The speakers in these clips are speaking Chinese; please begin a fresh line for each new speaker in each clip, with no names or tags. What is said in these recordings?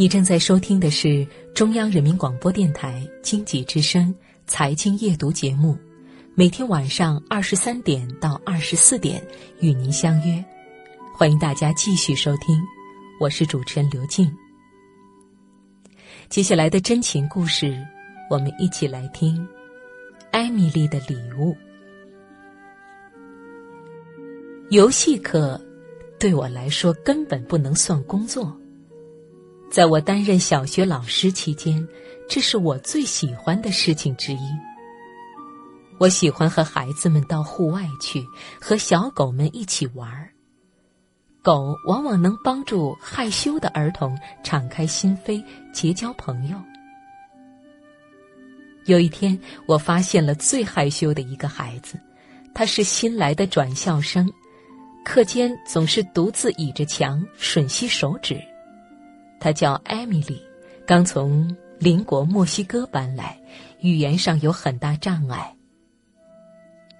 你正在收听的是中央人民广播电台经济之声财经夜读节目，每天晚上二十三点到二十四点与您相约，欢迎大家继续收听，我是主持人刘静。接下来的真情故事，我们一起来听艾米丽的礼物。游戏课对我来说根本不能算工作。在我担任小学老师期间，这是我最喜欢的事情之一。我喜欢和孩子们到户外去，和小狗们一起玩儿。狗往往能帮助害羞的儿童敞开心扉，结交朋友。有一天，我发现了最害羞的一个孩子，他是新来的转校生，课间总是独自倚着墙吮吸手指。她叫艾米丽，刚从邻国墨西哥搬来，语言上有很大障碍。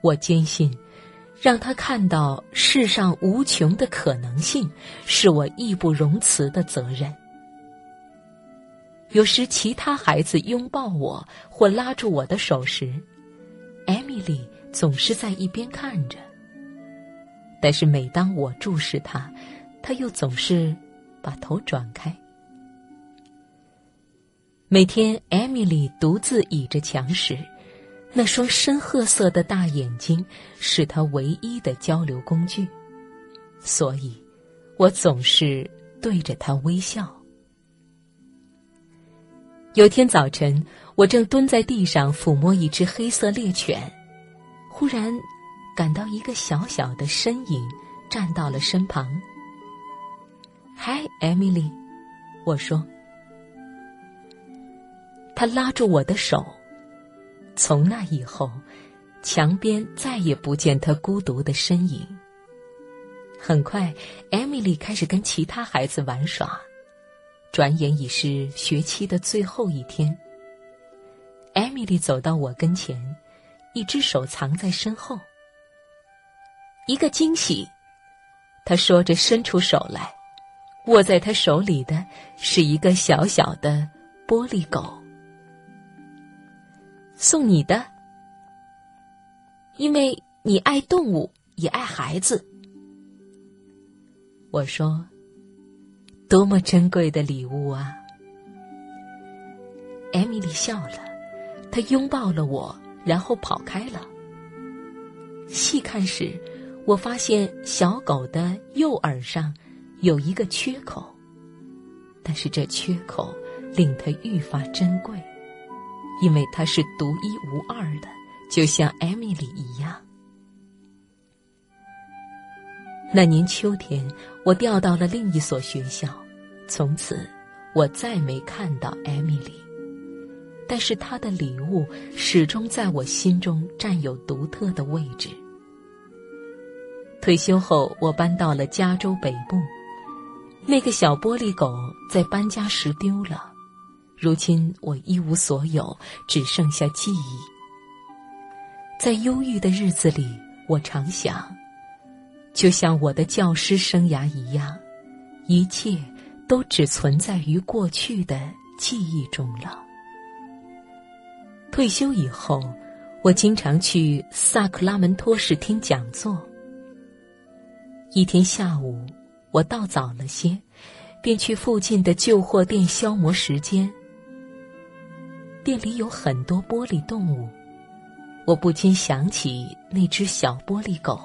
我坚信，让她看到世上无穷的可能性，是我义不容辞的责任。有时，其他孩子拥抱我或拉住我的手时，艾米丽总是在一边看着。但是，每当我注视她，她又总是把头转开。每天，艾米丽独自倚着墙时，那双深褐色的大眼睛是她唯一的交流工具，所以，我总是对着她微笑。有天早晨，我正蹲在地上抚摸一只黑色猎犬，忽然感到一个小小的身影站到了身旁。“嗨，艾米丽，”我说。他拉住我的手。从那以后，墙边再也不见他孤独的身影。很快，艾米丽开始跟其他孩子玩耍。转眼已是学期的最后一天。艾米丽走到我跟前，一只手藏在身后。一个惊喜，他说着伸出手来，握在他手里的是一个小小的玻璃狗。送你的，因为你爱动物，也爱孩子。我说：“多么珍贵的礼物啊！”艾米丽笑了，她拥抱了我，然后跑开了。细看时，我发现小狗的右耳上有一个缺口，但是这缺口令它愈发珍贵。因为它是独一无二的，就像艾米丽一样。那年秋天，我调到了另一所学校，从此我再没看到艾米丽。但是她的礼物始终在我心中占有独特的位置。退休后，我搬到了加州北部，那个小玻璃狗在搬家时丢了。如今我一无所有，只剩下记忆。在忧郁的日子里，我常想，就像我的教师生涯一样，一切都只存在于过去的记忆中了。退休以后，我经常去萨克拉门托市听讲座。一天下午，我到早了些，便去附近的旧货店消磨时间。店里有很多玻璃动物，我不禁想起那只小玻璃狗，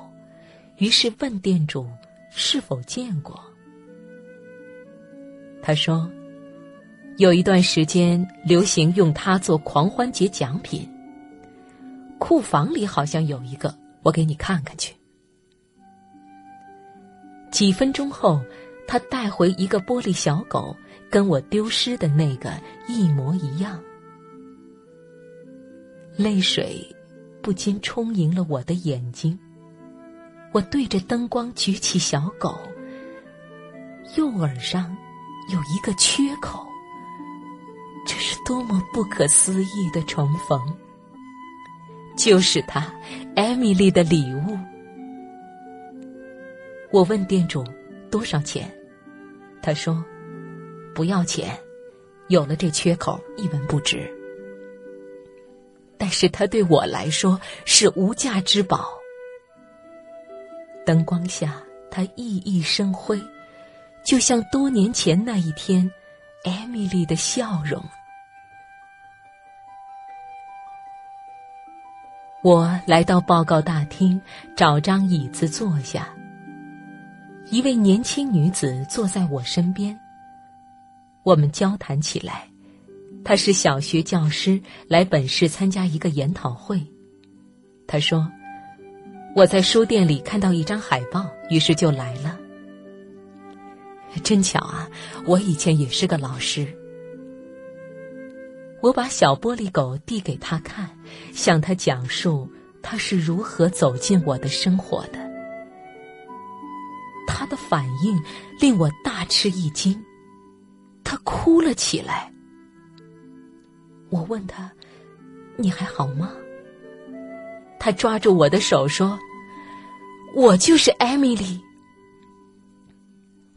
于是问店主是否见过。他说，有一段时间流行用它做狂欢节奖品。库房里好像有一个，我给你看看去。几分钟后，他带回一个玻璃小狗，跟我丢失的那个一模一样。泪水不禁充盈了我的眼睛。我对着灯光举起小狗，右耳上有一个缺口。这是多么不可思议的重逢！就是他，艾米丽的礼物。我问店主多少钱，他说：“不要钱，有了这缺口一文不值。但是它对我来说是无价之宝。灯光下，它熠熠生辉，就像多年前那一天，艾米丽的笑容。我来到报告大厅，找张椅子坐下。一位年轻女子坐在我身边。我们交谈起来。他是小学教师，来本市参加一个研讨会。他说：“我在书店里看到一张海报，于是就来了。真巧啊，我以前也是个老师。”我把小玻璃狗递给他看，向他讲述他是如何走进我的生活的。他的反应令我大吃一惊，他哭了起来。我问他：“你还好吗？”他抓住我的手说：“我就是艾米丽，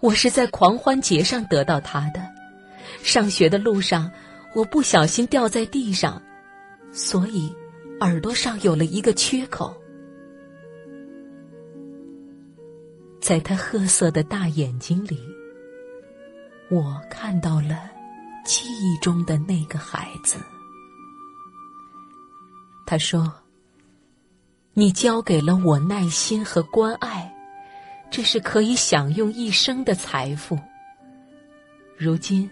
我是在狂欢节上得到她的。上学的路上。”我不小心掉在地上，所以耳朵上有了一个缺口。在他褐色的大眼睛里，我看到了记忆中的那个孩子。他说：“你交给了我耐心和关爱，这是可以享用一生的财富。如今。”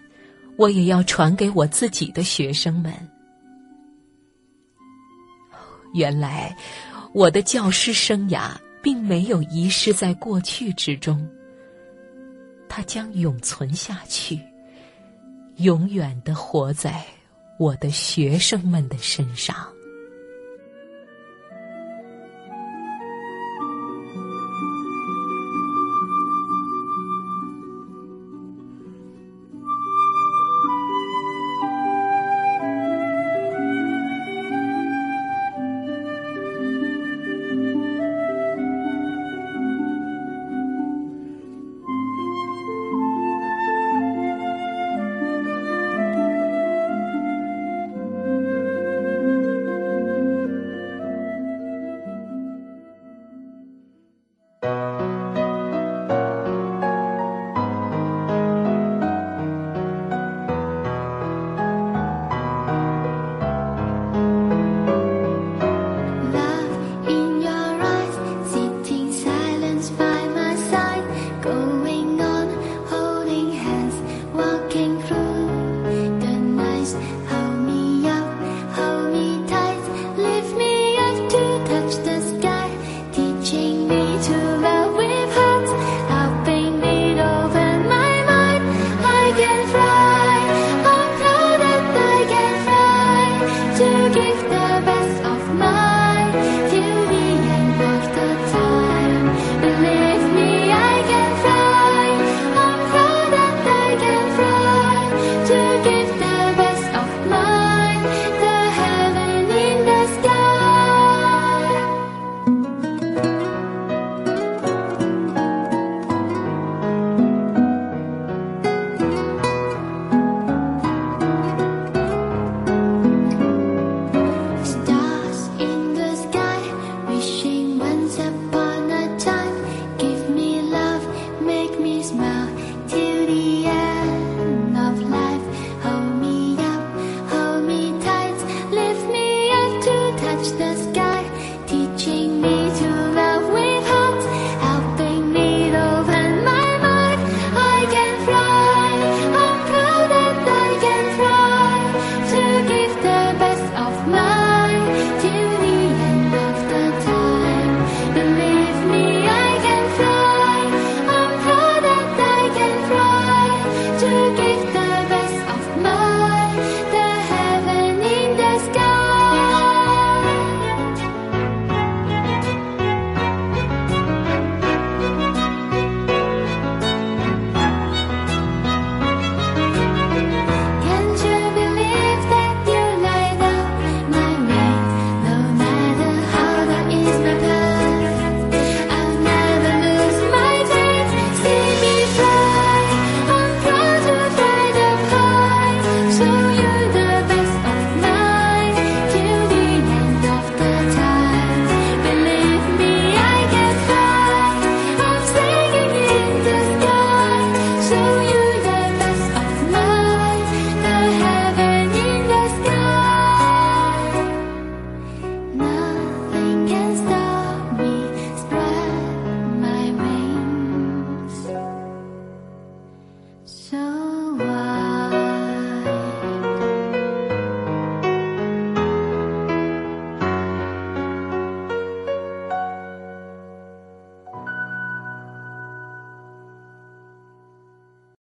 我也要传给我自己的学生们。原来，我的教师生涯并没有遗失在过去之中，它将永存下去，永远的活在我的学生们的身上。